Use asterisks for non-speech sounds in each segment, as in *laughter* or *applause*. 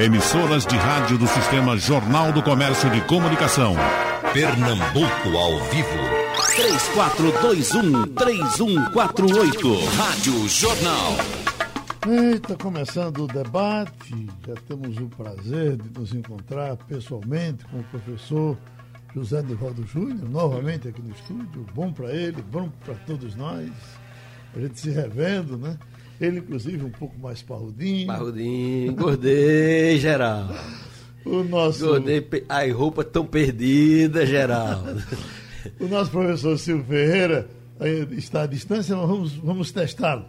Emissoras de rádio do Sistema Jornal do Comércio de Comunicação. Pernambuco ao vivo. 3421-3148. Rádio Jornal. Eita, começando o debate, já temos o prazer de nos encontrar pessoalmente com o professor José Nivaldo Júnior, novamente aqui no estúdio. Bom para ele, bom para todos nós. A gente se revendo, né? Ele, inclusive, um pouco mais parrudinho. Parrudinho, engordei, Geraldo. *laughs* O nosso. Engordei, as roupas tão perdidas, Geraldo. *laughs* o nosso professor Silvio Ferreira está à distância, mas vamos, vamos testá-lo.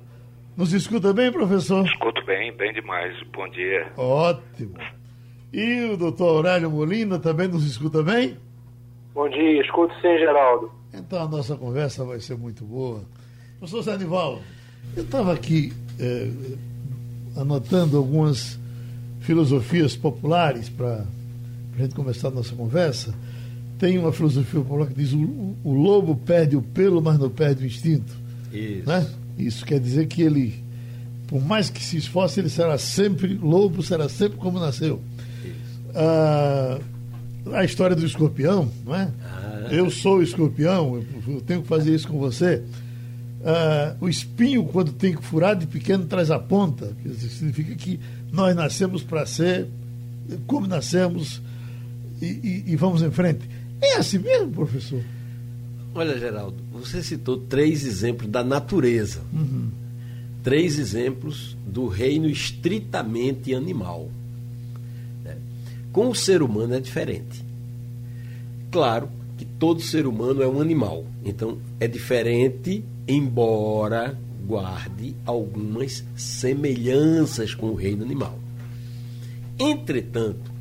Nos escuta bem, professor? Escuto bem, bem demais. Bom dia. Ótimo. E o doutor Aurélio Molina também nos escuta bem? Bom dia, escuto sim, Geraldo. Então a nossa conversa vai ser muito boa. Professor Sanival, eu estava aqui é, anotando algumas filosofias populares para a gente começar a nossa conversa. Tem uma filosofia popular que diz o, o lobo perde o pelo, mas não perde o instinto. Isso. Né? Isso quer dizer que ele, por mais que se esforce, ele será sempre lobo, será sempre como nasceu. Ah, a história do escorpião, não é? Ah. Eu sou o escorpião, eu tenho que fazer isso com você. Uh, o espinho, quando tem que furar de pequeno, traz a ponta. Que significa que nós nascemos para ser como nascemos e, e, e, vamos em frente. É assim mesmo, professor? Olha, Geraldo, você citou três exemplos da natureza. Uhum. Três exemplos do reino estritamente animal. Né? Com o ser humano é diferente. Claro que todo ser humano é um animal. Então, é diferente embora guarde algumas semelhanças com o reino animal. Entretanto,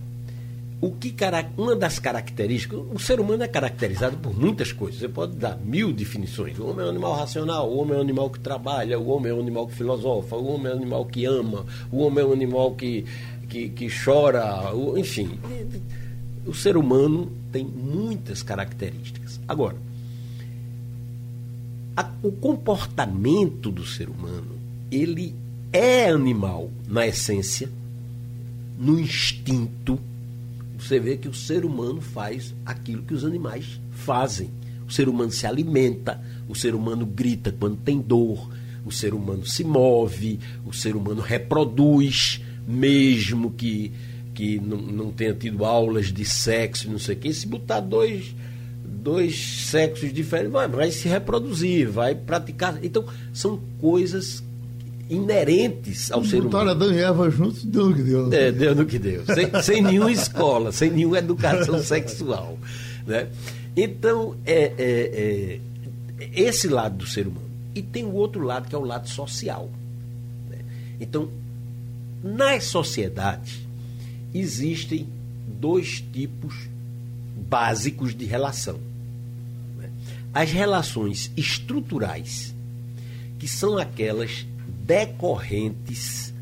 o que uma das características, o ser humano é caracterizado por muitas coisas. Você pode dar mil definições. O homem é um animal racional, o homem é um animal que trabalha, o homem é um animal que filosofa, o homem é um animal que ama, o homem é um animal que, que, que chora, enfim. O ser humano tem muitas características. Agora, a, o comportamento do ser humano, ele é animal na essência, no instinto. Você vê que o ser humano faz aquilo que os animais fazem. O ser humano se alimenta, o ser humano grita quando tem dor, o ser humano se move, o ser humano reproduz, mesmo que, que não, não tenha tido aulas de sexo, não sei o quê. Se botar dois dois sexos diferentes, vai, vai se reproduzir, vai praticar. Então, são coisas inerentes ao ser humano. Adão e Eva juntos, deu no que deu. É, deu no que deu. Sem, sem nenhuma escola, sem nenhuma educação sexual. Né? Então, é, é, é, esse lado do ser humano. E tem o outro lado, que é o lado social. Né? Então, nas sociedades, existem dois tipos básicos de relação as relações estruturais, que são aquelas decorrentes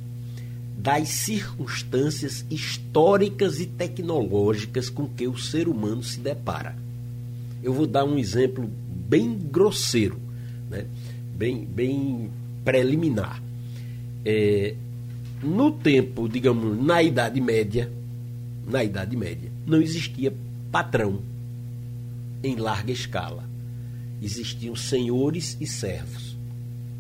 das circunstâncias históricas e tecnológicas com que o ser humano se depara. Eu vou dar um exemplo bem grosseiro, né? bem, bem preliminar. É, no tempo, digamos, na Idade Média, na Idade Média, não existia patrão em larga escala existiam senhores e servos.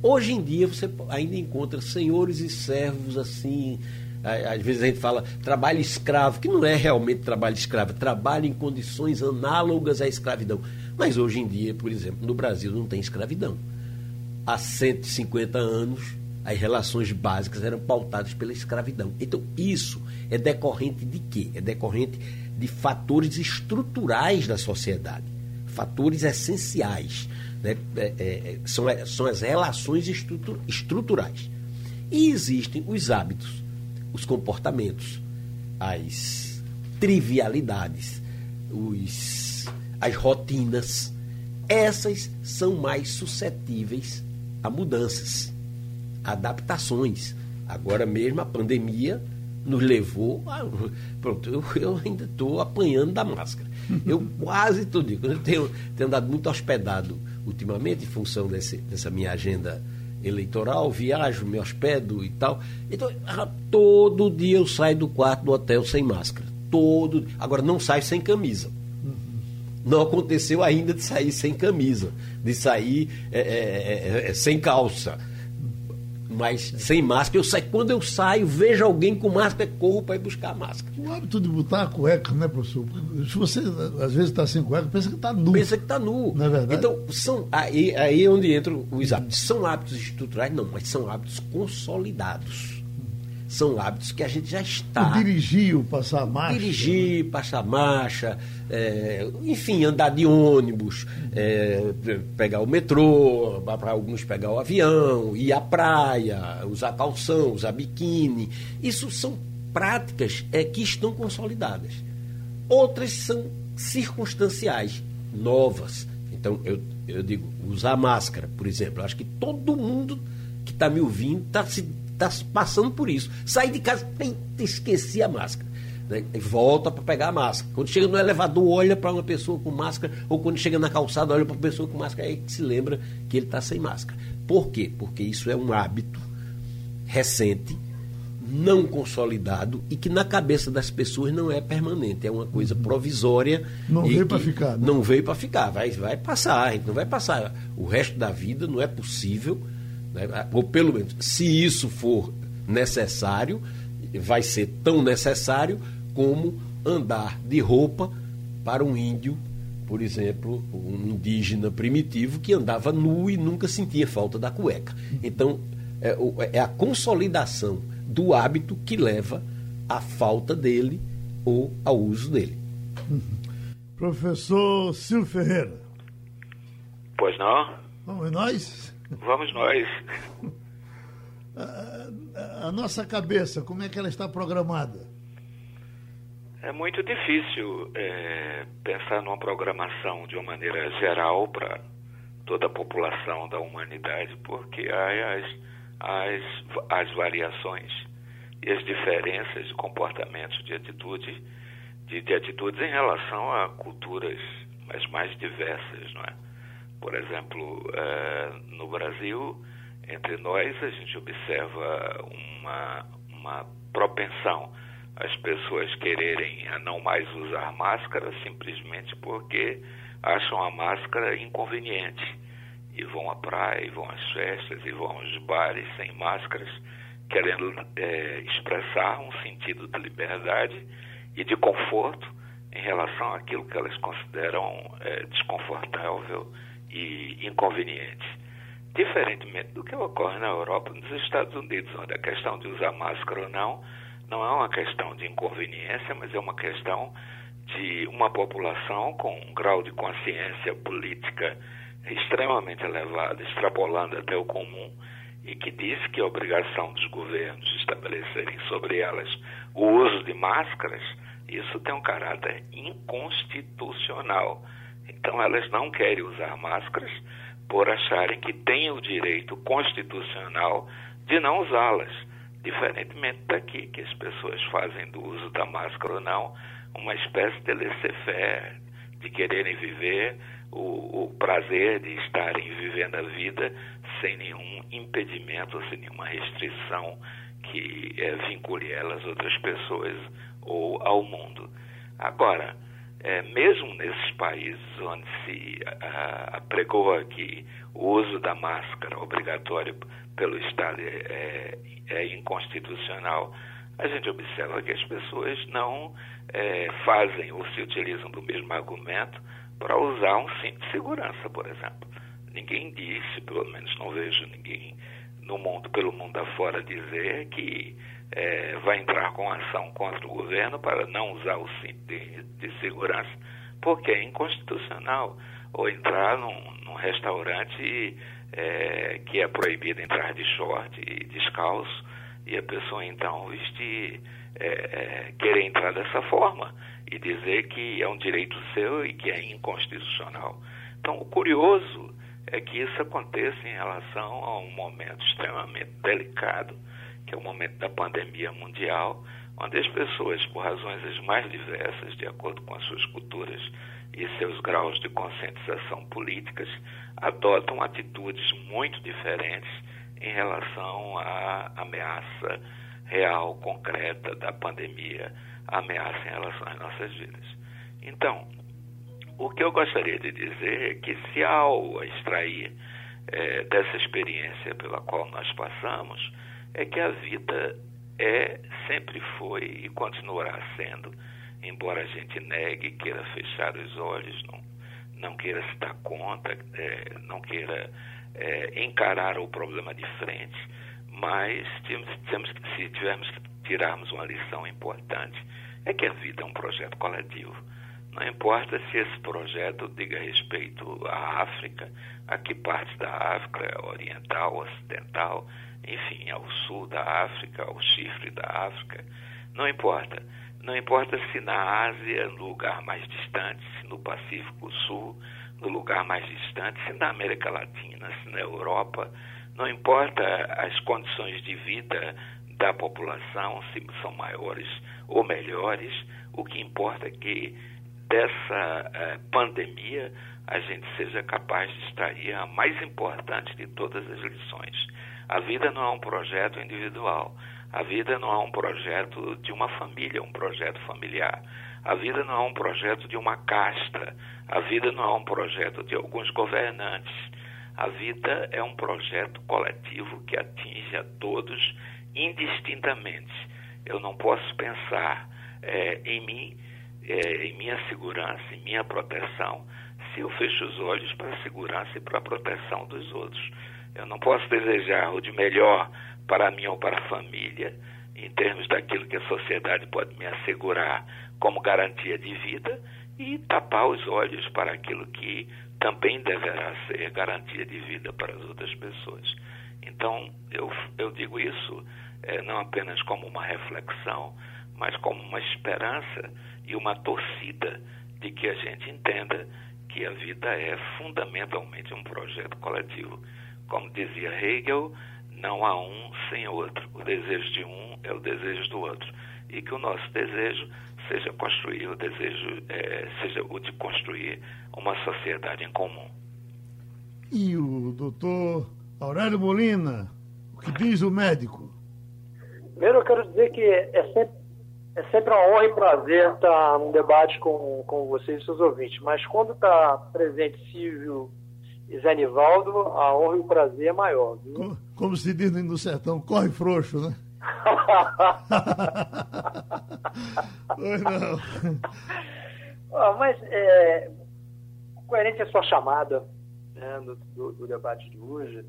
Hoje em dia você ainda encontra senhores e servos assim. Às vezes a gente fala trabalho escravo, que não é realmente trabalho escravo, é trabalho em condições análogas à escravidão. Mas hoje em dia, por exemplo, no Brasil não tem escravidão. Há 150 anos, as relações básicas eram pautadas pela escravidão. Então, isso é decorrente de quê? É decorrente de fatores estruturais da sociedade fatores essenciais. Né? É, é, é, são, é, são as relações estruturais. E existem os hábitos, os comportamentos, as trivialidades, os, as rotinas. Essas são mais suscetíveis a mudanças, adaptações. Agora mesmo a pandemia nos levou a. Pronto, eu, eu ainda estou apanhando da máscara. Eu quase tudo. Eu tenho, tenho andado muito hospedado ultimamente, em função desse, dessa minha agenda eleitoral, viajo, me hospedo e tal. Então, ah, todo dia eu saio do quarto do hotel sem máscara. Todo. Agora, não saio sem camisa. Não aconteceu ainda de sair sem camisa, de sair é, é, é, sem calça mas sem máscara. Eu saio, quando eu saio, vejo alguém com máscara, corro para ir buscar a máscara. O hábito de botar a cueca, né, professor? Se você às vezes está sem cueca, pensa que está nu. Pensa que está nu. Não é verdade? Então, são, aí, aí é onde entram os hábitos. São hábitos estruturais? Não, mas são hábitos consolidados são hábitos que a gente já está. O dirigir, o passar marcha. Dirigir, passar marcha, é, enfim, andar de ônibus, é, pegar o metrô, para alguns pegar o avião, ir à praia, usar calção, usar biquíni. Isso são práticas é, que estão consolidadas. Outras são circunstanciais, novas. Então, eu, eu digo, usar máscara, por exemplo. Acho que todo mundo que está me ouvindo está se está passando por isso. Sai de casa, tem, esqueci a máscara. Né? E volta para pegar a máscara. Quando chega no elevador, olha para uma pessoa com máscara, ou quando chega na calçada, olha para uma pessoa com máscara, aí se lembra que ele está sem máscara. Por quê? Porque isso é um hábito recente, não consolidado e que na cabeça das pessoas não é permanente, é uma coisa provisória. Não veio para ficar. Né? Não veio para ficar, vai, vai passar, não vai passar. O resto da vida não é possível né? Ou pelo menos, se isso for necessário, vai ser tão necessário como andar de roupa para um índio, por exemplo, um indígena primitivo que andava nu e nunca sentia falta da cueca. Então, é, é a consolidação do hábito que leva à falta dele ou ao uso dele. Professor Silvio Ferreira. Pois não? Vamos nós? Vamos nós. A, a, nossa cabeça, como é que ela está programada? É muito difícil é, pensar numa programação de uma maneira geral para toda a população da humanidade, porque há as, as, as variações e as diferenças de comportamentos, de atitude, de, de atitudes em relação a culturas as mais diversas, não é? Por exemplo, uh, no Brasil, entre nós, a gente observa uma, uma propensão as pessoas quererem a não mais usar máscara simplesmente porque acham a máscara inconveniente. E vão à praia, e vão às festas, e vão aos bares sem máscaras, querendo é, expressar um sentido de liberdade e de conforto em relação àquilo que elas consideram é, desconfortável e inconvenientes. Diferentemente do que ocorre na Europa e nos Estados Unidos, onde a questão de usar máscara ou não não é uma questão de inconveniência, mas é uma questão de uma população com um grau de consciência política extremamente elevado, extrapolando até o comum, e que diz que a obrigação dos governos estabelecerem sobre elas o uso de máscaras, isso tem um caráter inconstitucional. Então, elas não querem usar máscaras por acharem que têm o direito constitucional de não usá-las. Diferentemente daqui, que as pessoas fazem do uso da máscara ou não uma espécie de laissez-faire, de quererem viver o, o, prazer de estarem vivendo a vida sem nenhum impedimento, sem nenhuma restrição que é, vincule elas outras pessoas ou ao mundo. Agora, é, mesmo nesses países onde se apregoa que o uso da máscara obrigatório pelo Estado é, é, é, inconstitucional, a gente observa que as pessoas não é, fazem ou se utilizam do mesmo argumento para usar um cinto de segurança, por exemplo. Ninguém disse, pelo menos não vejo ninguém no mundo, pelo mundo afora, dizer que é, vai entrar com ação contra o governo para não usar o cinto de, de segurança, porque é inconstitucional. Ou entrar num, num restaurante é, que é proibido entrar de short e descalço, e a pessoa então vestir, é, é, querer entrar dessa forma e dizer que é um direito seu e que é inconstitucional. Então, o curioso é que isso aconteça em relação a um momento extremamente delicado que é o momento da pandemia mundial, onde as pessoas, por razões as mais diversas, de acordo com as suas culturas e seus graus de conscientização políticas, adotam atitudes muito diferentes em relação à ameaça real, concreta da pandemia, a ameaça em relação às nossas vidas. Então, o que eu gostaria de dizer é que se ao extrair é, dessa experiência pela qual nós passamos, é que a vida é, sempre foi e continuará sendo, embora a gente negue, queira fechar os olhos, não, não queira se dar conta, é, não queira é, encarar o problema de frente, mas temos, se tivermos que tirarmos uma lição importante, é que a vida é um projeto coletivo. Não importa se esse projeto diga respeito à África, a que parte da África, oriental, ocidental, enfim, ao sul da África, ao chifre da África, não importa. Não importa se na Ásia, no lugar mais distante, se no Pacífico Sul, no lugar mais distante, se na América Latina, se na Europa, não importa as condições de vida da população, se são maiores ou melhores, o que importa é que dessa eh, pandemia a gente seja capaz de extrair a mais importante de todas as lições. A vida não é um projeto individual. A vida não é um projeto de uma família, um projeto familiar. A vida não é um projeto de uma casta. A vida não é um projeto de alguns governantes. A vida é um projeto coletivo que atinge a todos indistintamente. Eu não posso pensar é, em mim, é, em minha segurança, em minha proteção, se eu fecho os olhos para a segurança e para a proteção dos outros. Eu não posso desejar o de melhor para mim ou para a família, em termos daquilo que a sociedade pode me assegurar como garantia de vida, e tapar os olhos para aquilo que também deverá ser garantia de vida para as outras pessoas. Então, eu, eu digo isso é, não apenas como uma reflexão, mas como uma esperança e uma torcida de que a gente entenda que a vida é fundamentalmente um projeto coletivo. Como dizia Hegel, não há um sem outro. O desejo de um é o desejo do outro. E que o nosso desejo seja construir o desejo, é, seja o de construir uma sociedade em comum. E o doutor Aurélio Molina, o que diz o médico? Primeiro eu quero dizer que é sempre, é sempre uma honra e prazer estar num debate com, com vocês e seus ouvintes, mas quando está presente Silvio e Zé Nivaldo, a honra e o prazer é maior. Viu? Como, como se diz no sertão, corre frouxo, né? *laughs* pois não. Ah, mas é, coerente a sua chamada né, do, do, do debate de hoje,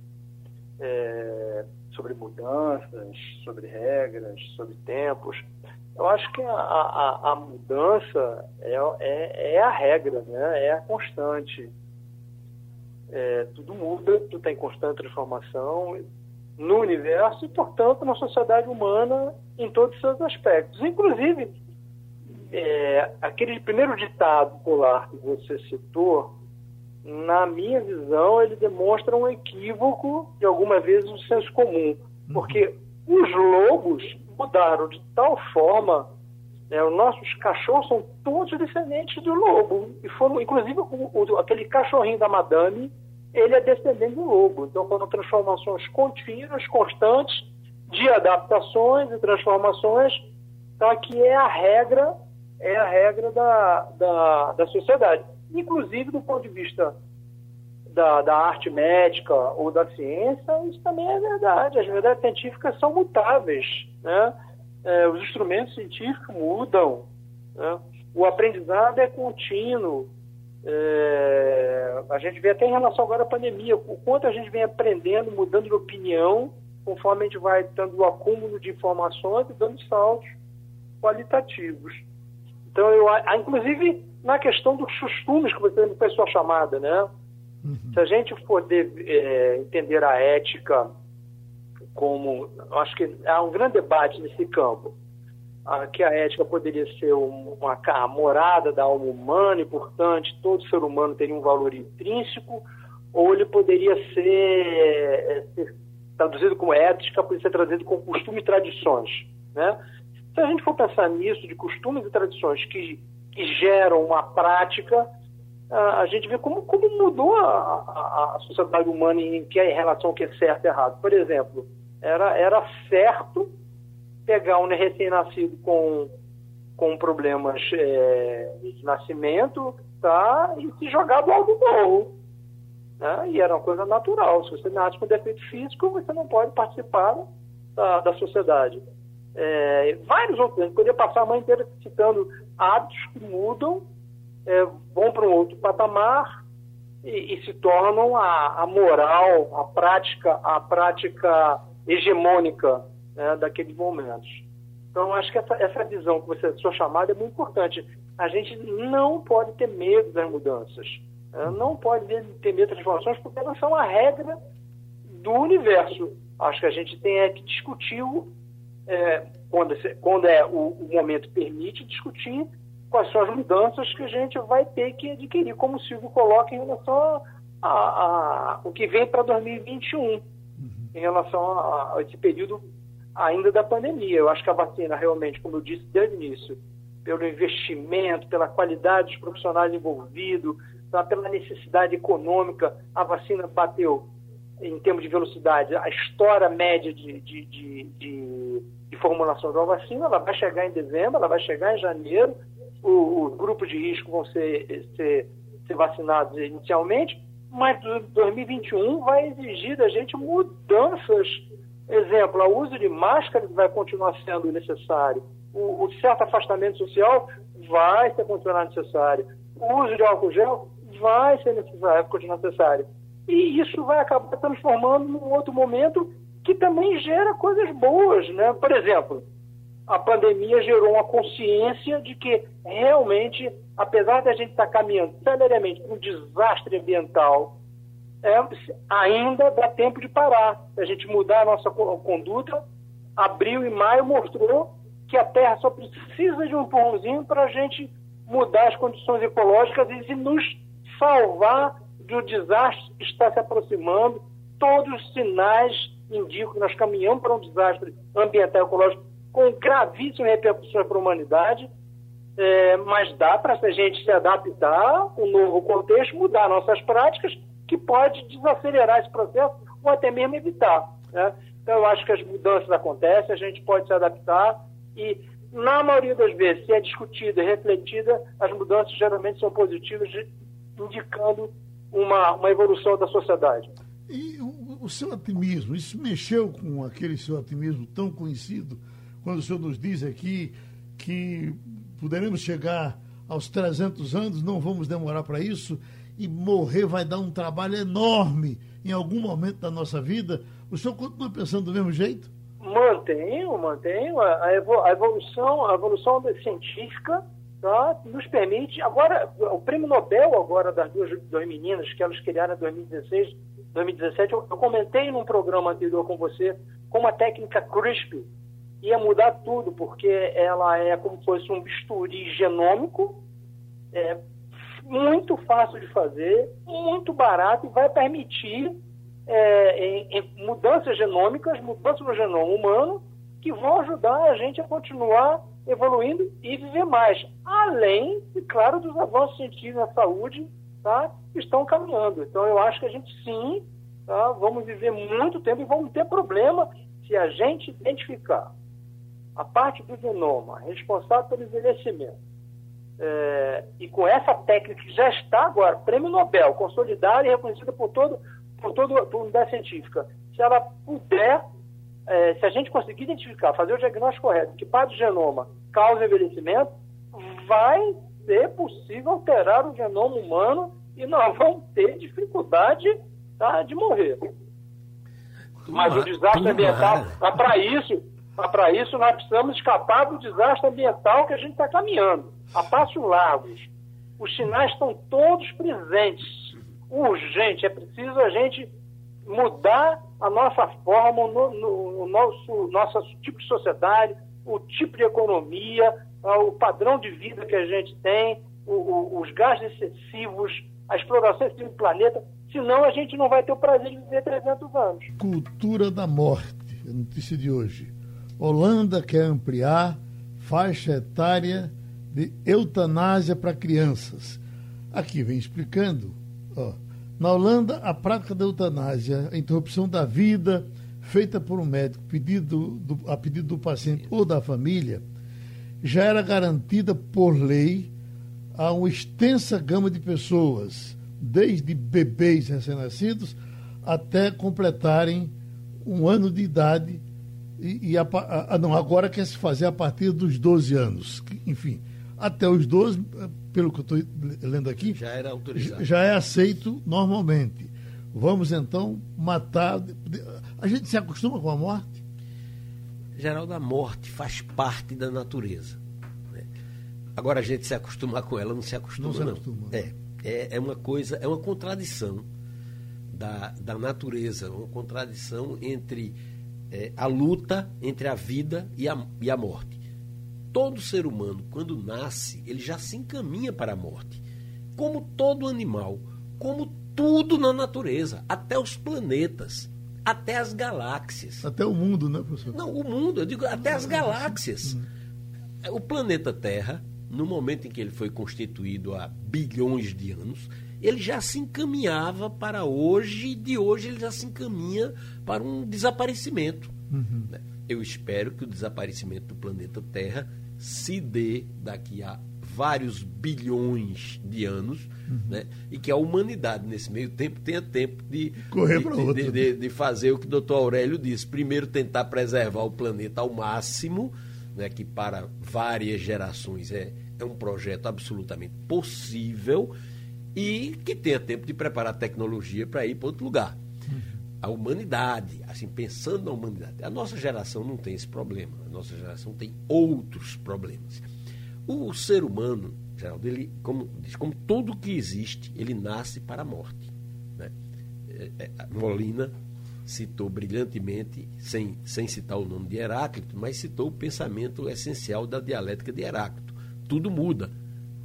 é, sobre mudanças, sobre regras, sobre tempos. Eu acho que a, a, a mudança é, é, é, a regra, né? é a constante. É, tudo muda, tudo tem constante transformação no universo e, portanto, na sociedade humana em todos os seus aspectos. Inclusive, é, aquele primeiro ditado popular que você citou, na minha visão, ele demonstra um equívoco de algumas vezes o senso comum, porque os lobos mudaram de tal forma, né, os nossos cachorros são todos descendentes do lobo, e foram, inclusive, o, o, aquele cachorrinho da madame, ele é descendente do lobo. Então, foram transformações contínuas, constantes, de adaptações e transformações, tá, que é a regra, é a regra da, da, da sociedade inclusive do ponto de vista da, da, arte médica ou da ciência, isso também é verdade. As verdades científicas são mutáveis. Né? É, os instrumentos científicos mudam. Né? O aprendizado é contínuo. É, a gente vê até em relação agora à pandemia, o quanto a gente vem aprendendo, mudando de opinião, conforme a gente vai dando o acúmulo de informações e dando saltos qualitativos. Então, eu, inclusive, na questão dos costumes que você fez sua chamada, né? Uhum. Se a gente poder é, entender a ética como, acho que há um grande debate nesse campo, ah, que a ética poderia ser uma, uma morada da alma humana e, portanto, todo ser humano teria um valor intrínseco, ou ele poderia ser, é, ser traduzido como ética, poderia ser traduzido como costume e tradições, né? Se a gente for pensar nisso, de costumes e tradições que que geram uma prática a gente vê como, como mudou a, a, a, sociedade humana em, que é em relação ao que é certo e errado. Por exemplo, era, era certo pegar um recém-nascido com, com problemas é, de nascimento tá, e se jogar do alto morro. Né? E era uma coisa natural. Se você nasce com defeito físico, você não pode participar da, da sociedade. É, vários outros. Gente poderia passar a manhã inteira citando hábitos que mudam, é, vão para um outro patamar e, e se tornam a, a, moral, a prática, a prática hegemônica né, daqueles momentos. Então, acho que essa, essa visão que você sua chamada é muito importante. A gente não pode ter medo das mudanças. Né? Não pode ter medo das transformações porque elas são a regra do universo. Acho que a gente tem é que discutir é, quando, quando é o, o, momento permite, discutir quais são as mudanças que a gente vai ter que adquirir, como o Silvio coloca em relação a, a, a o que vem para 2021, uhum. Em relação a, a, esse período ainda da pandemia. Eu acho que a vacina realmente, como eu disse desde o início, pelo investimento, pela qualidade dos profissionais envolvidos, pela necessidade econômica, a vacina bateu em termos de velocidade, a história média de, de, de, de, de formulação de uma vacina, ela vai chegar em dezembro, ela vai chegar em janeiro, os grupos de risco vão ser, ser, ser vacinados inicialmente, mas 2021 vai exigir da gente mudanças. Exemplo, o uso de máscaras vai continuar sendo necessário, o, o certo afastamento social vai ser continuar necessário, o uso de álcool gel vai ser necessário, continuar necessário. E isso vai acabar transformando num outro momento que também gera coisas boas, né? Por exemplo, a pandemia gerou uma consciência de que realmente, apesar da gente estar caminhando seriamente para um desastre ambiental, é, ainda dá tempo de parar, a gente mudar a nossa conduta. Abril e maio mostrou que a Terra só precisa de um empurrãozinho para a gente mudar as condições ecológicas e nos salvar do desastre que está se aproximando. Todos os sinais indicam que nós caminhamos para um desastre ambiental e ecológico com gravíssimas repercussões para a humanidade, é, mas dá para a gente se adaptar um novo contexto, mudar nossas práticas, que pode desacelerar esse processo ou até mesmo evitar. Né? Então, eu acho que as mudanças acontecem, a gente pode se adaptar e, na maioria das vezes, se é discutida e refletida, as mudanças geralmente são positivas, indicando uma, uma evolução da sociedade. E o, o, seu otimismo, isso mexeu com aquele seu otimismo tão conhecido, quando o senhor nos diz aqui que poderemos chegar aos 300 anos, não vamos demorar para isso, e morrer vai dar um trabalho enorme em algum momento da nossa vida. O senhor continua pensando do mesmo jeito? Mantenho, mantenho. A, evolução, a evolução científica tá? nos permite. Agora, o prêmio Nobel agora das duas, duas meninas que elas criaram em 2016, 2017, eu, eu comentei num programa anterior com você como a técnica CRISPR ia mudar tudo, porque ela é como se fosse um bisturi genômico, é muito fácil de fazer, muito barato e vai permitir é, em, em mudanças genômicas, mudanças no genoma humano, que vão ajudar a gente a continuar evoluindo e viver mais. Além, e claro, dos avanços científicos na saúde tá, que estão caminhando. Então, eu acho que a gente sim tá, vamos viver muito tempo e vamos ter problema se a gente identificar a parte do genoma responsável pelo envelhecimento. É, e com essa técnica que já está agora, prêmio Nobel, consolidada e reconhecida por todo por toda a unidade científica, se ela puder é, se a gente conseguir identificar, fazer o diagnóstico correto, que parte do genoma causa envelhecimento, vai ser possível alterar o genoma humano e nós *laughs* vamos ter dificuldade tá, de morrer. Mas o desastre ambiental, para isso, para isso nós precisamos escapar do desastre ambiental que a gente está caminhando, a passos largos. Os sinais estão todos presentes. Urgente, é preciso a gente mudar a nossa forma, no, no, o nosso, nosso tipo de sociedade, o tipo de economia, o padrão de vida que a gente tem, o, o, os gastos excessivos, a exploração do planeta, senão a gente não vai ter o prazer de viver 300 anos. Cultura da morte, a notícia de hoje. Holanda quer ampliar faixa etária de eutanásia para crianças. Aqui vem explicando. Ó, na Holanda, a prática da eutanásia, a interrupção da vida feita por um médico pedido do, a pedido do paciente ou da família, já era garantida por lei a uma extensa gama de pessoas, desde bebês recém-nascidos até completarem um ano de idade. E, e a, a, não, agora quer se fazer a partir dos 12 anos. Enfim, até os 12, pelo que eu estou lendo aqui, já era autorizado. Já é aceito normalmente. Vamos então matar. A gente se acostuma com a morte? Geraldo, a morte faz parte da natureza. Né? Agora a gente se acostumar com ela não se acostuma, não. Se acostuma. não. É, é, é uma coisa, é uma contradição da, da natureza, uma contradição entre é, a luta entre a vida e a, e a morte. Todo ser humano, quando nasce, ele já se encaminha para a morte. Como todo animal, como tudo na natureza, até os planetas, até as galáxias. Até o mundo, né, professor? Não, o mundo, eu digo até as galáxias. O planeta Terra, no momento em que ele foi constituído há bilhões de anos, ele já se encaminhava para hoje, e de hoje ele já se encaminha para um desaparecimento. Uhum. Eu espero que o desaparecimento do planeta Terra se dê daqui a vários bilhões de anos, uhum. né? e que a humanidade, nesse meio tempo, tenha tempo de, Correr de, outro. De, de, de, fazer o que o doutor Aurélio disse. Primeiro, tentar preservar o planeta ao máximo, né? que para várias gerações é, é um projeto absolutamente possível, e que tenha tempo de preparar tecnologia para ir para outro lugar. A humanidade, assim, pensando na humanidade. A nossa geração não tem esse problema. A nossa geração tem outros problemas. O ser humano, Geraldo, ele, como, como tudo que existe, ele nasce para a morte. Né? É, é, Molina citou brilhantemente, sem, sem citar o nome de Heráclito, mas citou o pensamento essencial da dialética de Heráclito. Tudo muda,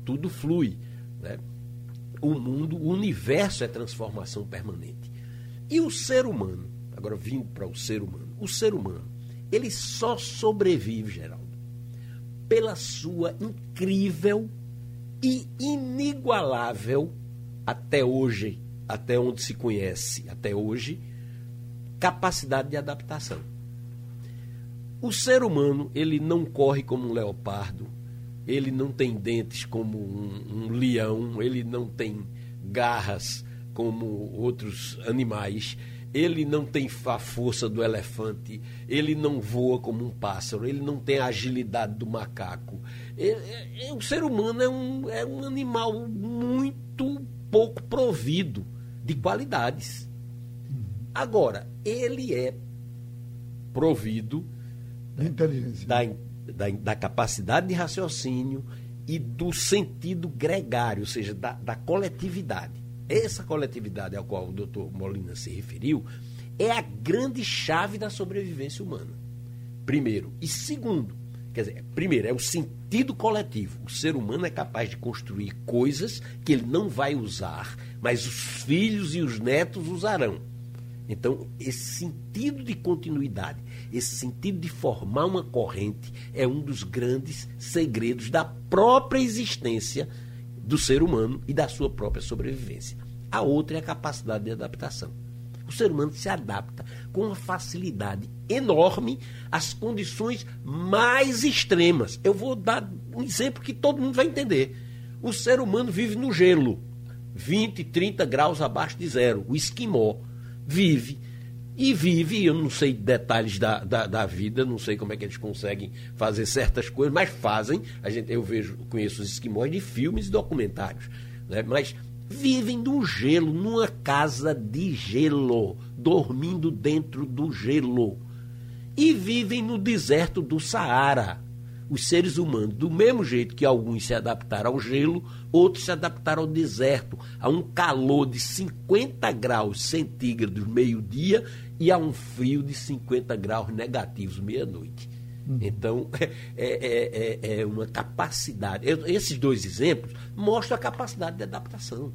tudo flui. Né? O mundo, o universo é transformação permanente. E o ser humano, agora vindo para o ser humano, o ser humano, ele só sobrevive, Geraldo, pela sua incrível e inigualável, até hoje, até onde se conhece, até hoje, capacidade de adaptação. O ser humano, ele não corre como um leopardo, ele não tem dentes como um, um leão, ele não tem garras como outros animais, ele não tem a força do elefante, ele não voa como um pássaro, ele não tem a agilidade do macaco. Ele, é, o ser humano é um, é um animal muito pouco provido de qualidades. Agora, ele é provido da, da, da capacidade de raciocínio e do sentido gregário, ou seja, da, da coletividade. Essa coletividade a qual o doutor Molina se referiu é a grande chave da sobrevivência humana. Primeiro. E segundo, quer dizer, primeiro, é o sentido coletivo. O ser humano é capaz de construir coisas que ele não vai usar, mas os filhos e os netos usarão. Então, esse sentido de continuidade, esse sentido de formar uma corrente, é um dos grandes segredos da própria existência do ser humano e da sua própria sobrevivência. A outra é a capacidade de adaptação. O ser humano se adapta com uma facilidade enorme às condições mais extremas. Eu vou dar um exemplo que todo mundo vai entender. O ser humano vive no gelo, 20, 30 graus abaixo de zero, o esquimó vive. E vive, eu não sei detalhes da, da, da, vida, não sei como é que eles conseguem fazer certas coisas, mas fazem. A gente, eu vejo, conheço os esquimós de filmes e documentários. Né? Mas vivem no gelo, numa casa de gelo, dormindo dentro do gelo. E vivem no deserto do Saara os seres humanos, do mesmo jeito que alguns se adaptaram ao gelo, outros se adaptaram ao deserto, a um calor de 50 graus centígrados meio-dia e a um frio de 50 graus negativos meia-noite. Uhum. Então, *laughs* é, é, é, é, uma capacidade. Esses dois exemplos mostram a capacidade de adaptação.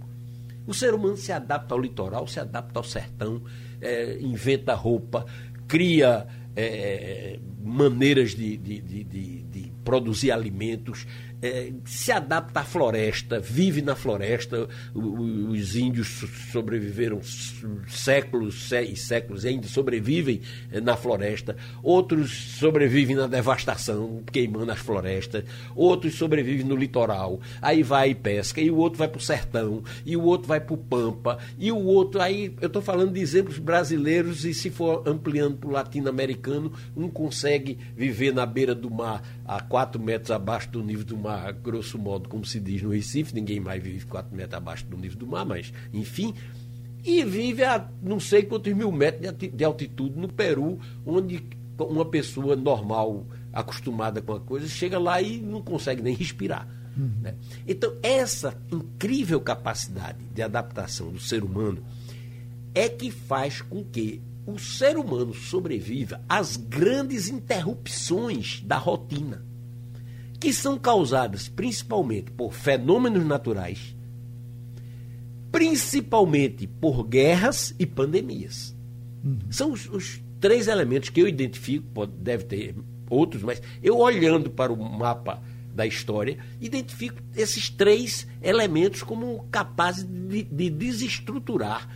O ser humano se adapta ao litoral, se adapta ao sertão, é, inventa roupa, cria é, maneiras de, de, de, de produzir alimentos, é, se adapta à floresta, vive na floresta. Os índios sobreviveram séculos e séculos e ainda sobrevivem é, na floresta. Outros sobrevivem na devastação, queimando as florestas. Outros sobrevivem no litoral. Aí vai e pesca, e o outro vai para o sertão, e o outro vai para o pampa, e o outro. Aí eu estou falando de exemplos brasileiros, e se for ampliando para o latino-americano, um consegue viver na beira do mar, a 4 metros abaixo do nível do mar mar, grosso modo, como se diz no Recife, ninguém mais vive 4 metros abaixo do nível do mar, mas, enfim, e vive a não sei quantos mil metros de altitude no Peru, onde uma pessoa normal, acostumada com a coisa, chega lá e não consegue nem respirar. Uhum. Né? Então, essa incrível capacidade de adaptação do ser humano é que faz com que o ser humano sobreviva às grandes interrupções da rotina que são causadas principalmente por fenômenos naturais, principalmente por guerras e pandemias. Uhum. São os, os, três elementos que eu identifico, pode, deve ter outros, mas eu olhando para o mapa da história, identifico esses três elementos como capazes de, de desestruturar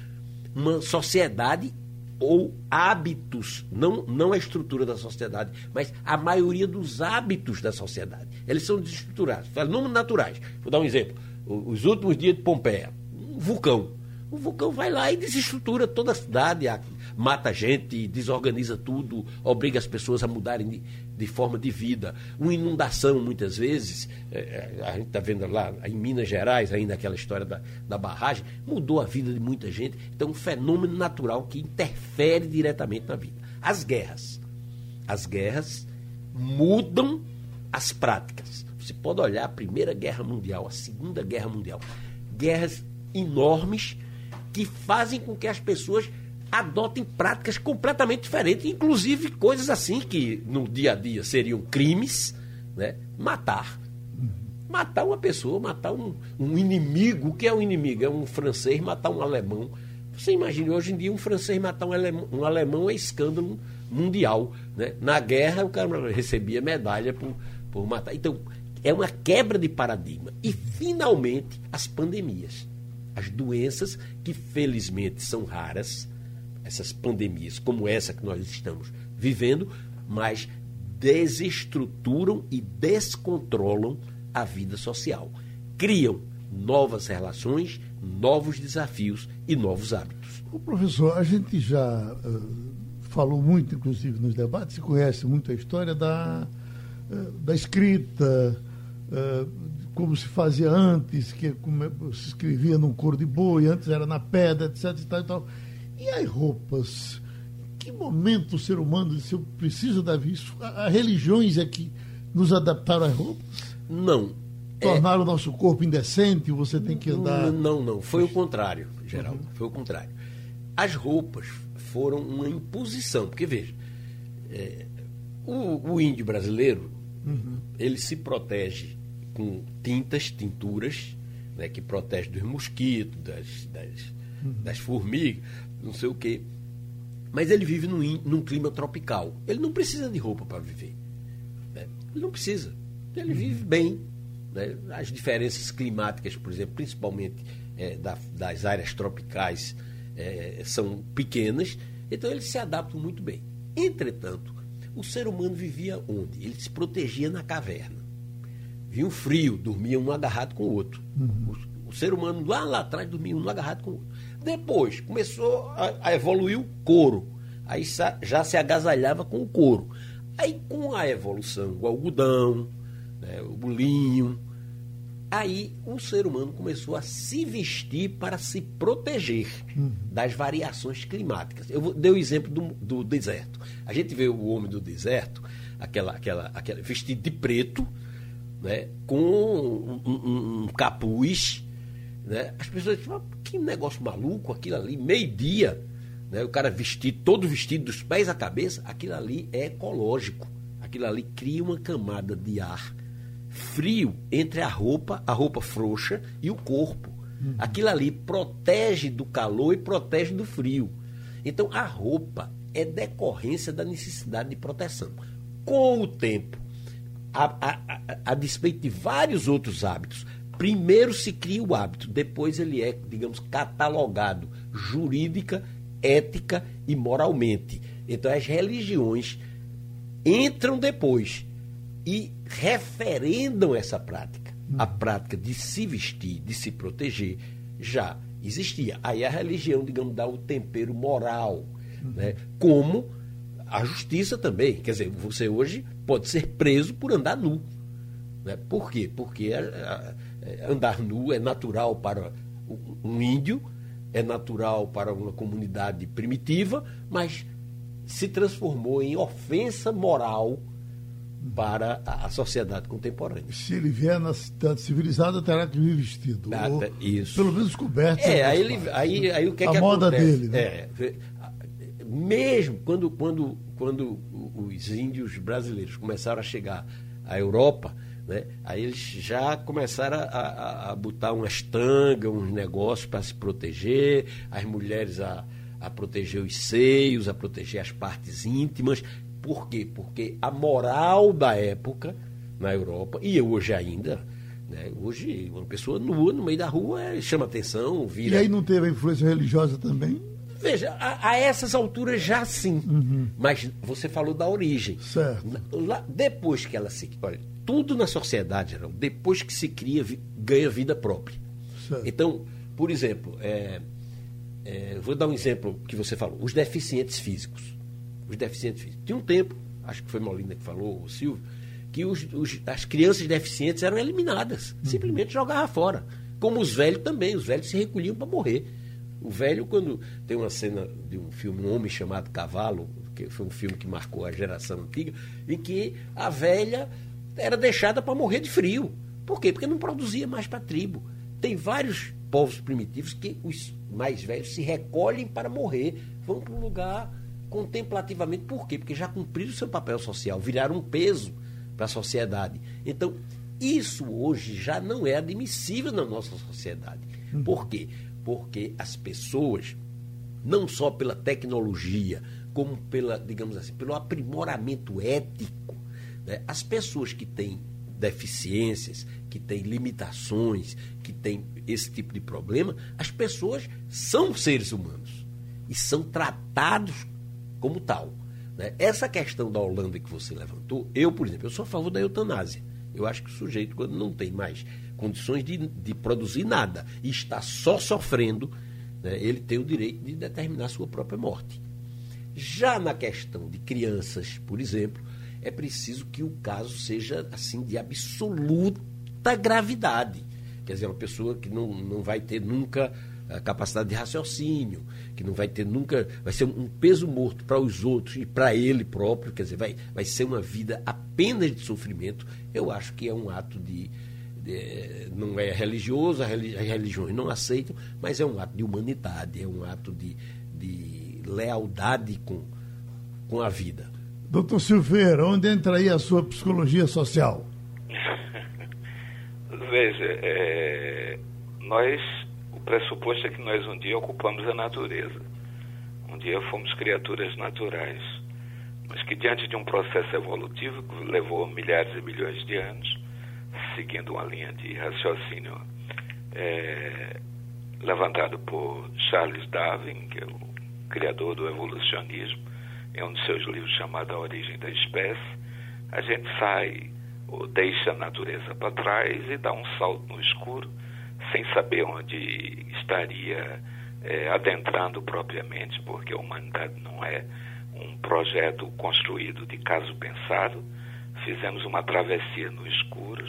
uma sociedade ou hábitos, não, não a estrutura da sociedade, mas a maioria dos hábitos da sociedade. Eles são desestruturados, fenômenos naturais. Vou dar um exemplo. Os últimos dias de Pompeia, um vulcão. O vulcão vai lá e desestrutura toda a cidade, mata gente, desorganiza tudo, obriga as pessoas a mudarem de, de forma de vida. Uma inundação, muitas vezes, é, é a gente está vendo lá em Minas Gerais, ainda aquela história da, da barragem, mudou a vida de muita gente. Então, um fenômeno natural que interfere diretamente na vida. As guerras. As guerras mudam as práticas. Você pode olhar a Primeira Guerra Mundial, a Segunda Guerra Mundial. Guerras enormes que fazem com que as pessoas adotem práticas completamente diferentes, inclusive coisas assim que no dia a dia seriam crimes, né? Matar. Matar uma pessoa, matar um, um inimigo. O que é um inimigo? É um francês matar um alemão. Você imagina, hoje em dia, um francês matar um alemão, um alemão é escândalo mundial. Né? Na guerra, o cara recebia medalha por, por matar. Então, é uma quebra de paradigma. E, finalmente, as pandemias as doenças que felizmente são raras, essas pandemias como essa que nós estamos vivendo, mas desestruturam e descontrolam a vida social. Criam novas relações, novos desafios e novos hábitos. O professor, a gente já uh, falou muito, inclusive nos debates, se conhece muito a história da, uh, da escrita, uh, como se fazia antes, que se escrevia num couro de boi, antes era na pedra, etc. E, tal, e, as roupas? Em que momento o ser humano se precisa dar isso? As religiões é que nos adaptaram às roupas? Não. Tornaram é... o nosso corpo indecente, você tem que andar. Não, não. Foi o contrário, Geraldo. Uhum. Foi o contrário. As roupas foram uma imposição, porque veja, é, o, o, índio brasileiro, uhum. ele se protege com tintas, tinturas, né, que protege dos mosquitos, das, das, uhum. das formigas, não sei o quê. Mas ele vive num, num clima tropical. Ele não precisa de roupa para viver. Né? Ele não precisa. Ele uhum. vive bem. Né? As diferenças climáticas, por exemplo, principalmente é, da, das áreas tropicais, é, são pequenas, então ele se adapta muito bem. Entretanto, o ser humano vivia onde? Ele se protegia na caverna vinha o frio, dormia um agarrado com o outro. Uhum. O, ser humano lá, lá atrás dormia um agarrado com o outro. Depois começou a, a evoluir o couro. Aí já se agasalhava com o couro. Aí com a evolução, o algodão, né, o linho, aí o ser humano começou a se vestir para se proteger uhum. das variações climáticas. Eu dei o exemplo do, do, deserto. A gente vê o homem do deserto, aquela, aquela, aquela vestido de preto, né, com um, um, um capuz. Né? As pessoas dizem, que negócio maluco, aquilo ali, meio-dia. Né? O cara vestido, todo vestido dos pés à cabeça, aquilo ali é ecológico. Aquilo ali cria uma camada de ar frio entre a roupa, a roupa frouxa e o corpo. Uhum. Aquilo ali protege do calor e protege do frio. Então a roupa é decorrência da necessidade de proteção. Com o tempo, a, a, a, a despeito de vários outros hábitos, primeiro se cria o hábito, depois ele é, digamos, catalogado jurídica, ética e moralmente. Então as religiões entram depois e referendam essa prática. A prática de se vestir, de se proteger, já existia. Aí a religião, digamos, dá o tempero moral, né? como a justiça também. Quer dizer, você hoje pode ser preso por andar nu. Né? Por quê? Porque a, a, andar nu é natural para um índio, é natural para uma comunidade primitiva, mas se transformou em ofensa moral para a, sociedade contemporânea. Se ele vier na cidade civilizada, terá que vir vestido. Ou, isso. Pelo menos coberto. É, aí, ele, aí, aí o que é a que moda acontece? dele. Né? É, mesmo quando, quando, quando os índios brasileiros começaram a chegar à Europa, né, aí eles já começaram a, a, a botar umas tangas, uns negócios para se proteger, as mulheres a, a proteger os seios, a proteger as partes íntimas. Por quê? Porque a moral da época na Europa, e hoje ainda, né, hoje uma pessoa nua no meio da rua é, chama atenção, vira. E aí não teve a influência religiosa também? Veja, a, a essas alturas já sim. Uhum. Mas você falou da origem. Certo. Lá, depois que ela se. Olha, tudo na sociedade, depois que se cria, ganha vida própria. Certo. Então, por exemplo, é, é, vou dar um exemplo que você falou: os deficientes físicos. Os deficientes físicos. Tinha um tempo, acho que foi Molina que falou, o Silvio, que os, os, as crianças deficientes eram eliminadas. Uhum. Simplesmente jogavam fora. Como os velhos também. Os velhos se recolhiam para morrer. O velho, quando tem uma cena de um filme, Um Homem Chamado Cavalo, que foi um filme que marcou a geração antiga, em que a velha era deixada para morrer de frio. Por quê? Porque não produzia mais para a tribo. Tem vários povos primitivos que os mais velhos se recolhem para morrer, vão para um lugar contemplativamente. Por quê? Porque já cumpriram o seu papel social, viraram um peso para a sociedade. Então, isso hoje já não é admissível na nossa sociedade. Por quê? Porque as pessoas, não só pela tecnologia, como pela, digamos assim, pelo aprimoramento ético, né? as pessoas que têm deficiências, que têm limitações, que têm esse tipo de problema, as pessoas são seres humanos e são tratados como tal. Né? Essa questão da Holanda que você levantou, eu, por exemplo, eu sou a favor da eutanásia. Eu acho que o sujeito, quando não tem mais condições de, de produzir nada e está só sofrendo, né, ele tem o direito de determinar sua própria morte. Já na questão de crianças, por exemplo, é preciso que o caso seja assim de absoluta gravidade. Quer dizer, uma pessoa que não, não vai ter nunca a capacidade de raciocínio, que não vai ter nunca, vai ser um peso morto para os outros e para ele próprio, quer dizer, vai, vai ser uma vida apenas de sofrimento, eu acho que é um ato de, de não é religioso, as religiões não aceitam, mas é um ato de humanidade, é um ato de, de lealdade com, com a vida. Doutor Silveira, onde entra aí a sua psicologia social? *laughs* Veja, é, nós pressuposto é que nós um dia ocupamos a natureza. Um dia fomos criaturas naturais. Mas que diante de um processo evolutivo que levou milhares e milhões de anos, seguindo uma linha de raciocínio é, levantado por Charles Darwin, que é o criador do evolucionismo, em um de seus livros chamado A Origem da Espécie, a gente sai ou deixa a natureza para trás e dá um salto no escuro sem saber onde estaria é, adentrando propriamente, porque a humanidade não é um projeto construído de caso pensado. Fizemos uma travessia no escuro,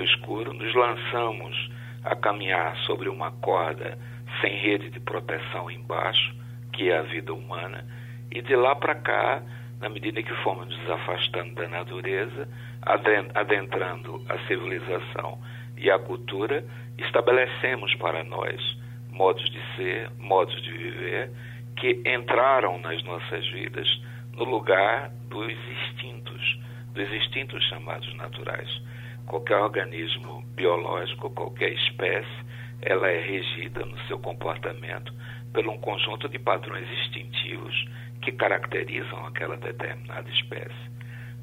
no escuro, nos lançamos a caminhar sobre uma corda sem rede de proteção embaixo, que é a vida humana, e de lá para cá, na medida que fomos nos afastando da natureza, adentrando a civilização e a cultura, estabelecemos para nós modos de ser, modos de viver que entraram nas nossas vidas no lugar dos instintos, dos instintos chamados naturais. Qualquer organismo biológico, qualquer espécie, ela é regida no seu comportamento por um conjunto de padrões instintivos que caracterizam aquela determinada espécie.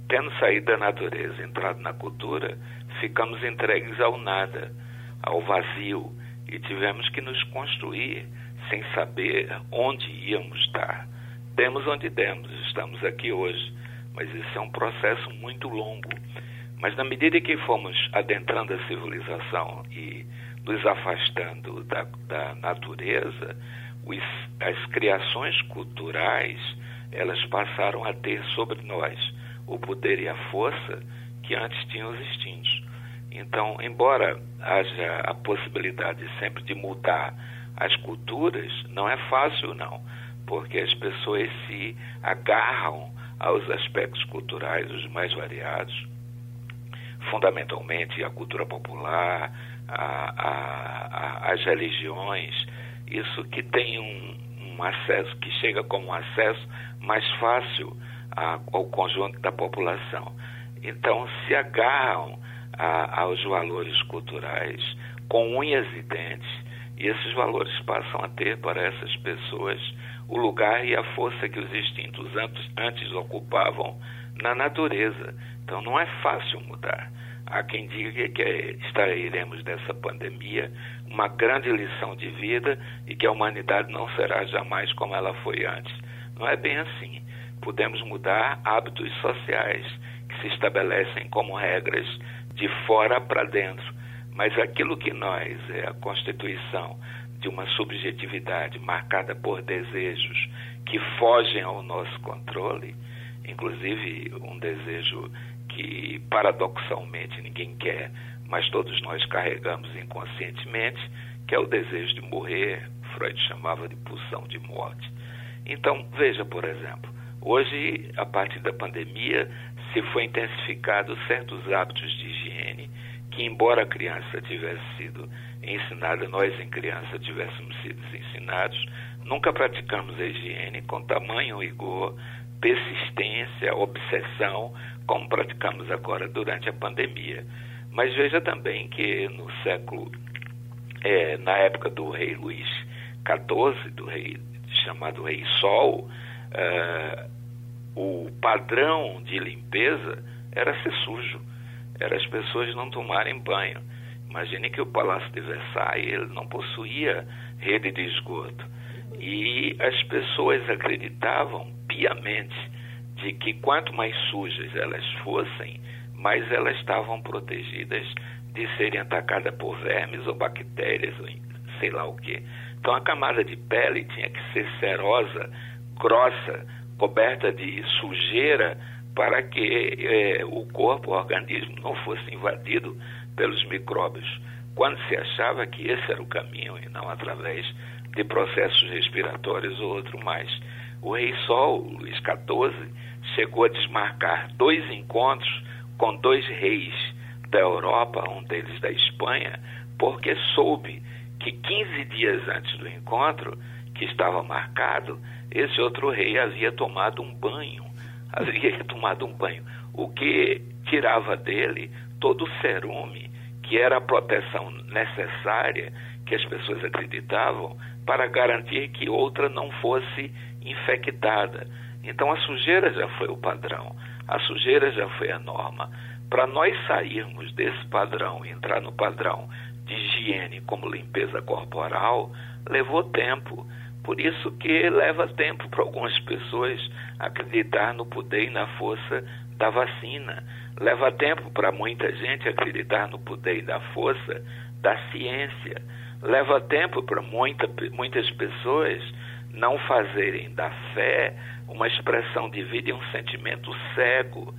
tendo saído da natureza, entrado na cultura, ficamos entregues ao nada, ao vazio, e tivemos que nos construir sem saber onde íamos estar. Demos onde demos, estamos aqui hoje, mas isso é um processo muito longo. Mas na medida que fomos adentrando a civilização e nos afastando da, da natureza, os, as criações culturais elas passaram a ter sobre nós o poder e a força que antes tinham os instintos. Então, embora haja a possibilidade sempre de mudar as culturas, não é fácil não, porque as pessoas se agarram aos aspectos culturais os mais variados, fundamentalmente a cultura popular, a, a, a, as religiões, isso que tem um, um, acesso, que chega como um acesso mais fácil ao conjunto da população. Então se agarram aos valores culturais com unhas e dentes, e esses valores passam a ter para essas pessoas o lugar e a força que os instintos antes, antes ocupavam na natureza. Então não é fácil mudar. Há quem diga que estaremos dessa pandemia uma grande lição de vida e que a humanidade não será jamais como ela foi antes. Não é bem assim. Podemos mudar hábitos sociais que se estabelecem como regras de fora para dentro, mas aquilo que nós, é a constituição de uma subjetividade marcada por desejos que fogem ao nosso controle, inclusive um desejo que paradoxalmente ninguém quer, mas todos nós carregamos inconscientemente, que é o desejo de morrer, Freud chamava de pulsão de morte. Então, veja, por exemplo, hoje, a partir da pandemia, se foi intensificado certos hábitos de higiene que, embora a criança tivesse sido ensinada, nós em criança tivéssemos sido ensinados, nunca praticamos a higiene com tamanho rigor, persistência, obsessão, como praticamos agora durante a pandemia. Mas veja também que no século, é, na época do rei Luís XIV, do rei chamado Rei Sol, uh, o padrão de limpeza era ser sujo, era as pessoas não tomarem banho. Imagine que o Palácio de Versailles ele não possuía rede de esgoto. E as pessoas acreditavam piamente de que quanto mais sujas elas fossem, mais elas estavam protegidas de serem atacadas por vermes ou bactérias, ou sei lá o que. Então a camada de pele tinha que ser serosa, grossa, coberta de sujeira, para que eh, o corpo, o organismo, não fosse invadido pelos micróbios. Quando se achava que esse era o caminho e não através de processos respiratórios ou outro mais. O rei Sol, Luís XIV, chegou a desmarcar dois encontros com dois reis da Europa, um deles da Espanha, porque soube que 15 dias antes do encontro, que estava marcado, esse outro rei havia tomado um banho, *laughs* havia tomado um banho, o que tirava dele todo o cerume, que era a proteção necessária que as pessoas acreditavam para garantir que outra não fosse infectada. Então a sujeira já foi o padrão, a sujeira já foi a norma. Para nós sairmos desse padrão entrar no padrão de higiene como limpeza corporal, levou tempo. Por isso que leva tempo para algumas pessoas acreditar no poder e na força da vacina. Leva tempo para muita gente acreditar no poder e na força da ciência. Leva tempo para muita, muitas pessoas não fazerem da fé uma expressão de vida e um sentimento cego.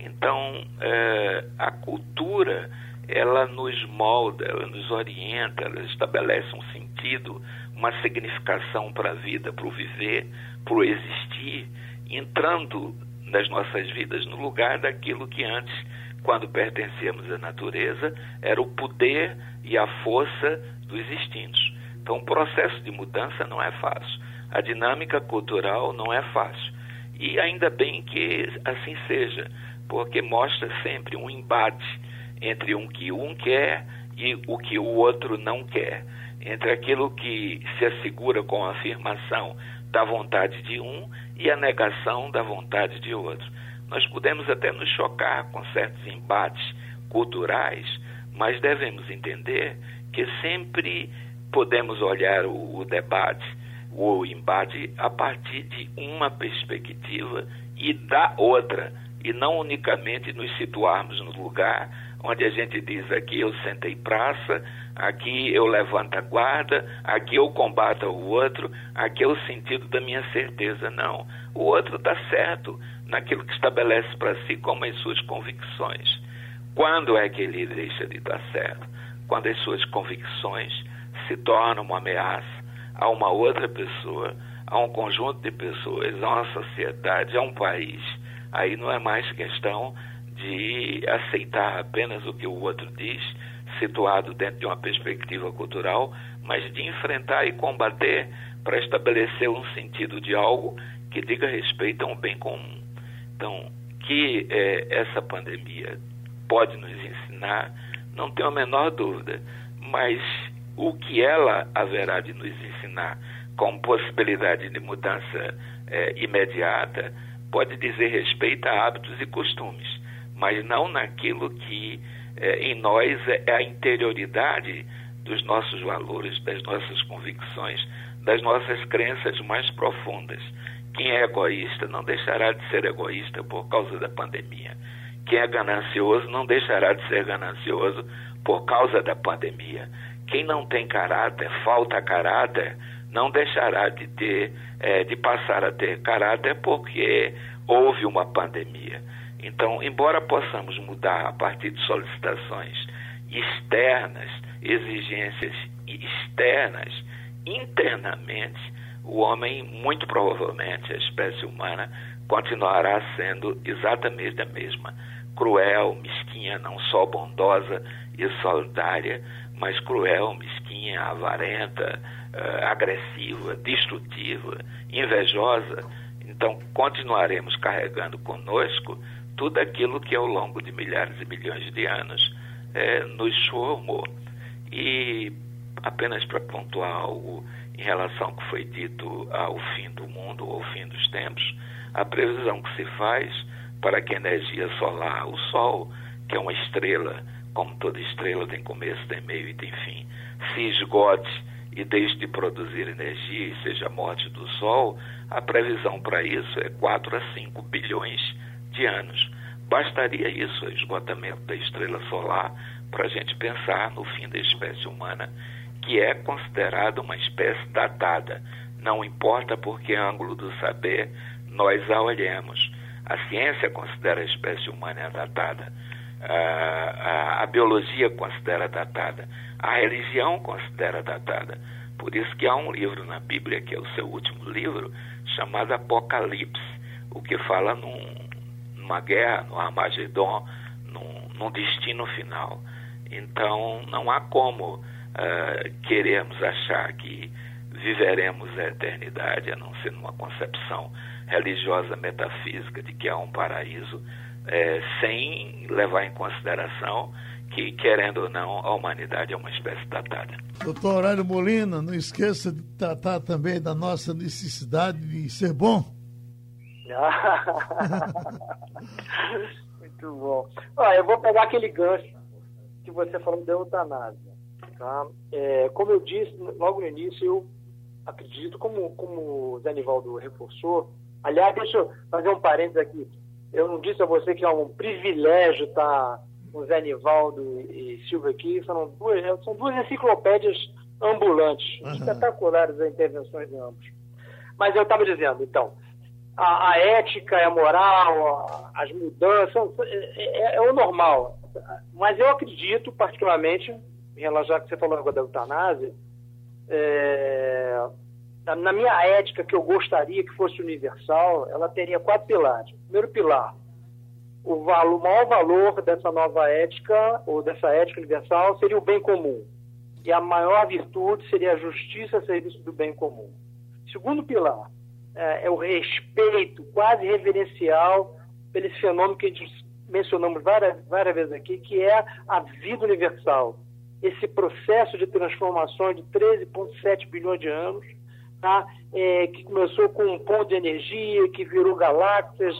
Então, é, a cultura, ela nos molda, ela nos orienta, ela estabelece um sentido, uma significação para a vida, para o viver, para o existir, entrando nas nossas vidas no lugar daquilo que antes, quando pertencíamos à natureza, era o poder e a força dos instintos. Então, o processo de mudança não é fácil. A dinâmica cultural não é fácil. E ainda bem que assim seja, porque mostra sempre um embate entre o que um quer e o que o outro não quer, entre aquilo que se assegura com a afirmação da vontade de um e a negação da vontade de outro. Nós podemos até nos chocar com certos embates culturais, mas devemos entender que sempre podemos olhar o, o debate, o embate, a partir de uma perspectiva e da outra, e não unicamente nos situarmos no lugar onde a gente diz aqui eu sentei praça, aqui eu levanto a guarda, aqui eu combato o outro, aqui é o sentido da minha certeza. Não. O outro está certo naquilo que estabelece para si como as suas convicções. Quando é que ele deixa de estar certo? Quando as suas convicções se tornam uma ameaça a uma outra pessoa, a um conjunto de pessoas, a uma sociedade, a um país. Aí não é mais questão de aceitar apenas o que o outro diz, situado dentro de uma perspectiva cultural, mas de enfrentar e combater para estabelecer um sentido de algo que diga respeito a um bem comum. Então, que é, essa pandemia pode nos ensinar, não tenho a menor dúvida, mas o que ela haverá de nos ensinar com possibilidade de mudança é, imediata pode dizer respeito a hábitos e costumes, mas não naquilo que é, em nós é a interioridade dos nossos valores, das nossas convicções, das nossas crenças mais profundas. Quem é egoísta não deixará de ser egoísta por causa da pandemia. Quem é ganancioso não deixará de ser ganancioso por causa da pandemia. Quem não tem caráter, falta caráter, não deixará de ter, é, de passar a ter caráter porque houve uma pandemia. Então, embora possamos mudar a partir de solicitações externas, exigências externas, internamente, o homem, muito provavelmente, a espécie humana, continuará sendo exatamente a mesma. Cruel, mesquinha, não só bondosa e solidária, mas cruel, mesquinha, avarenta, uh, agressiva, destrutiva, invejosa. Então, continuaremos carregando conosco tudo aquilo que ao longo de milhares e milhões de anos é, nos formou. E apenas para pontuar algo em relação ao que foi dito ao fim do mundo, ao fim dos tempos, a previsão que se faz para que a energia solar, o Sol, que é uma estrela, como toda estrela tem começo, tem meio e tem fim, se esgote e deixe de produzir energia e seja a morte do Sol, a previsão para isso é 4 a 5 bilhões de anos. Bastaria isso, o esgotamento da estrela solar, para a gente pensar no fim da espécie humana, que é considerada uma espécie datada. Não importa por que ângulo do saber nós a olhemos. A ciência considera a espécie humana datada. A, a, a, biologia considera datada, a religião considera datada. Por isso que há um livro na Bíblia, que é o seu último livro, chamado Apocalipse, o que fala num, numa guerra, no Armagedon, num, num destino final. Então, não há como uh, queremos achar que viveremos a eternidade, a não ser numa concepção religiosa metafísica de que há um paraíso, é, sem levar em consideração que, querendo ou não, a humanidade é uma espécie datada. Doutor Horário Molina, não esqueça de tratar também da nossa necessidade de ser bom. *laughs* Muito bom. Olha, eu vou pegar aquele gancho que você falou da eutanásia. Tá? É, como eu disse logo no início, eu acredito, como, como o Zé Nivaldo reforçou, aliás, deixa eu fazer um parênteses aqui. Eu não disse a você que é um privilégio estar com Zé Nivaldo e Silvio aqui, são duas, são duas enciclopédias ambulantes, uhum. espetaculares as intervenções de ambos. Mas eu estava dizendo, então, a, a ética, a moral, a, as mudanças, é, é, é, o normal. Mas eu acredito, particularmente, em relação a que você falou agora da eutanásia, é, na minha ética que eu gostaria que fosse universal, ela teria quatro pilares. Primeiro pilar, o, valor, o maior valor dessa nova ética, ou dessa ética universal, seria o bem comum. E a maior virtude seria a justiça a serviço do bem comum. Segundo pilar, é, é o respeito quase reverencial pelo fenômeno que a gente mencionamos várias, várias vezes aqui, que é a vida universal. Esse processo de transformação de 13,7 bilhões de anos, tá? É, que começou com um ponto de energia, que virou galáxias,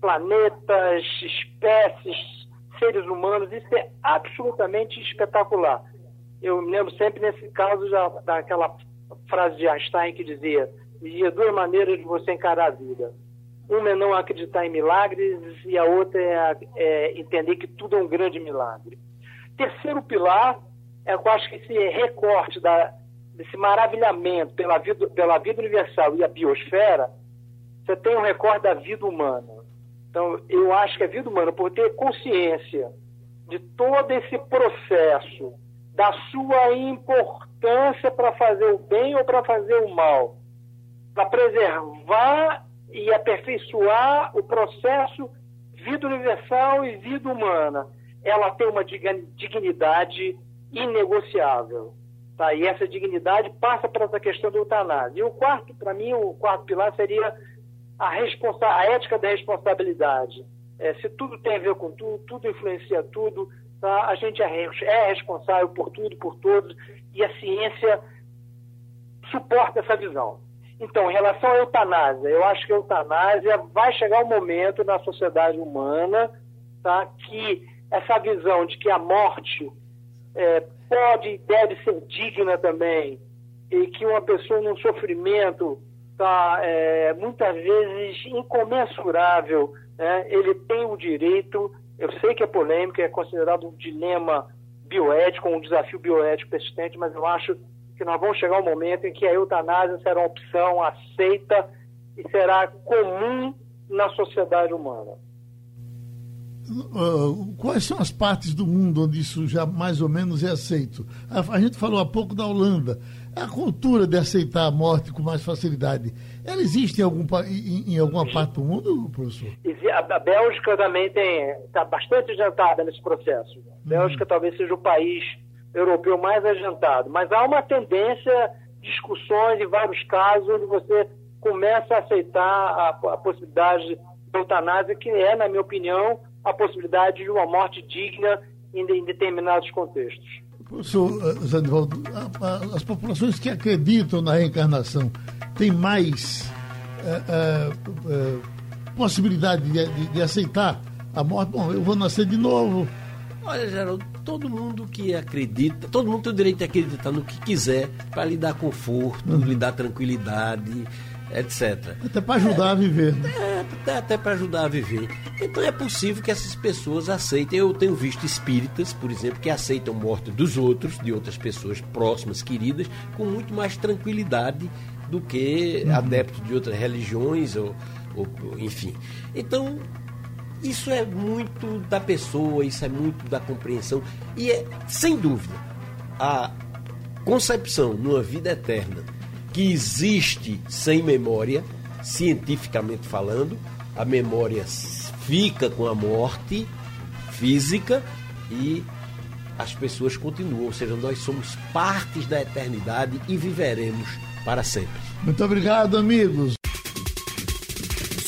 planetas, espécies, seres humanos. Isso é absolutamente espetacular. Eu me lembro sempre nesse caso daquela frase de Einstein que dizia: existia duas maneiras de você encarar a vida. Uma é não acreditar em milagres e a outra é, é entender que tudo é um grande milagre. Terceiro pilar é, eu acho que esse recorte da, desse maravilhamento pela vida, pela vida universal e a biosfera, você tem um recorte da vida humana. Então, eu acho que a vida humana, por ter consciência de todo esse processo, da sua importância para fazer o bem ou para fazer o mal, para preservar e aperfeiçoar o processo vida universal e vida humana, ela tem uma dignidade inegociável. Tá? E essa dignidade passa para essa questão do eutanásia. E o quarto, para mim, o quarto pilar seria a, responsa a ética da responsabilidade. É, se tudo tem a ver com tudo, tudo influencia tudo, tá? a gente é, é responsável por tudo, por todos, e a ciência suporta essa visão. Então, em relação à eutanásia, eu acho que a eutanásia vai chegar um momento na sociedade humana tá, que essa visão de que a morte é, pode e deve ser digna também, e que uma pessoa num sofrimento tá, é, muitas vezes incomensurável, né? ele tem o direito, eu sei que é polêmico, é considerado um dilema bioético, um desafio bioético persistente, mas eu acho que nós vamos chegar um momento em que a eutanásia será uma opção aceita e será comum na sociedade humana. Uh, quais são as partes do mundo onde isso já mais ou menos é aceito? A, a, gente falou há pouco da Holanda. A cultura de aceitar a morte com mais facilidade, ela existe em, algum, em, em alguma parte do mundo, professor? A, a Bélgica também está bastante adiantada nesse processo. A Bélgica uhum. talvez seja o país europeu mais adiantado, mas há uma tendência, discussões em vários casos, onde você começa a aceitar a, a possibilidade de eutanásia, que é, na minha opinião, a possibilidade de uma morte digna em, em determinados contextos. Professor eh, Zanivaldo, as populações que acreditam na reencarnação têm mais é, é, possibilidade de, de, de, aceitar a morte? Bom, eu vou nascer de novo. Olha, Geraldo, todo mundo que acredita, todo mundo tem o direito de acreditar no que quiser para lhe dar conforto, uhum. lhe dar tranquilidade etc. Até para ajudar é, a viver. Né? É, até para ajudar a viver. Então é possível que essas pessoas aceitem. Eu tenho visto espíritas, por exemplo, que aceitam morte dos outros, de outras pessoas próximas, queridas, com muito mais tranquilidade do que uhum. adeptos de outras religiões, ou, ou, enfim. Então, isso é muito da pessoa, isso é muito da compreensão. E é, sem dúvida, a concepção numa vida eterna que existe sem memória, cientificamente falando. A memória fica com a morte física e as pessoas continuam, ou seja, nós somos partes da eternidade e viveremos para sempre. Muito obrigado, amigos.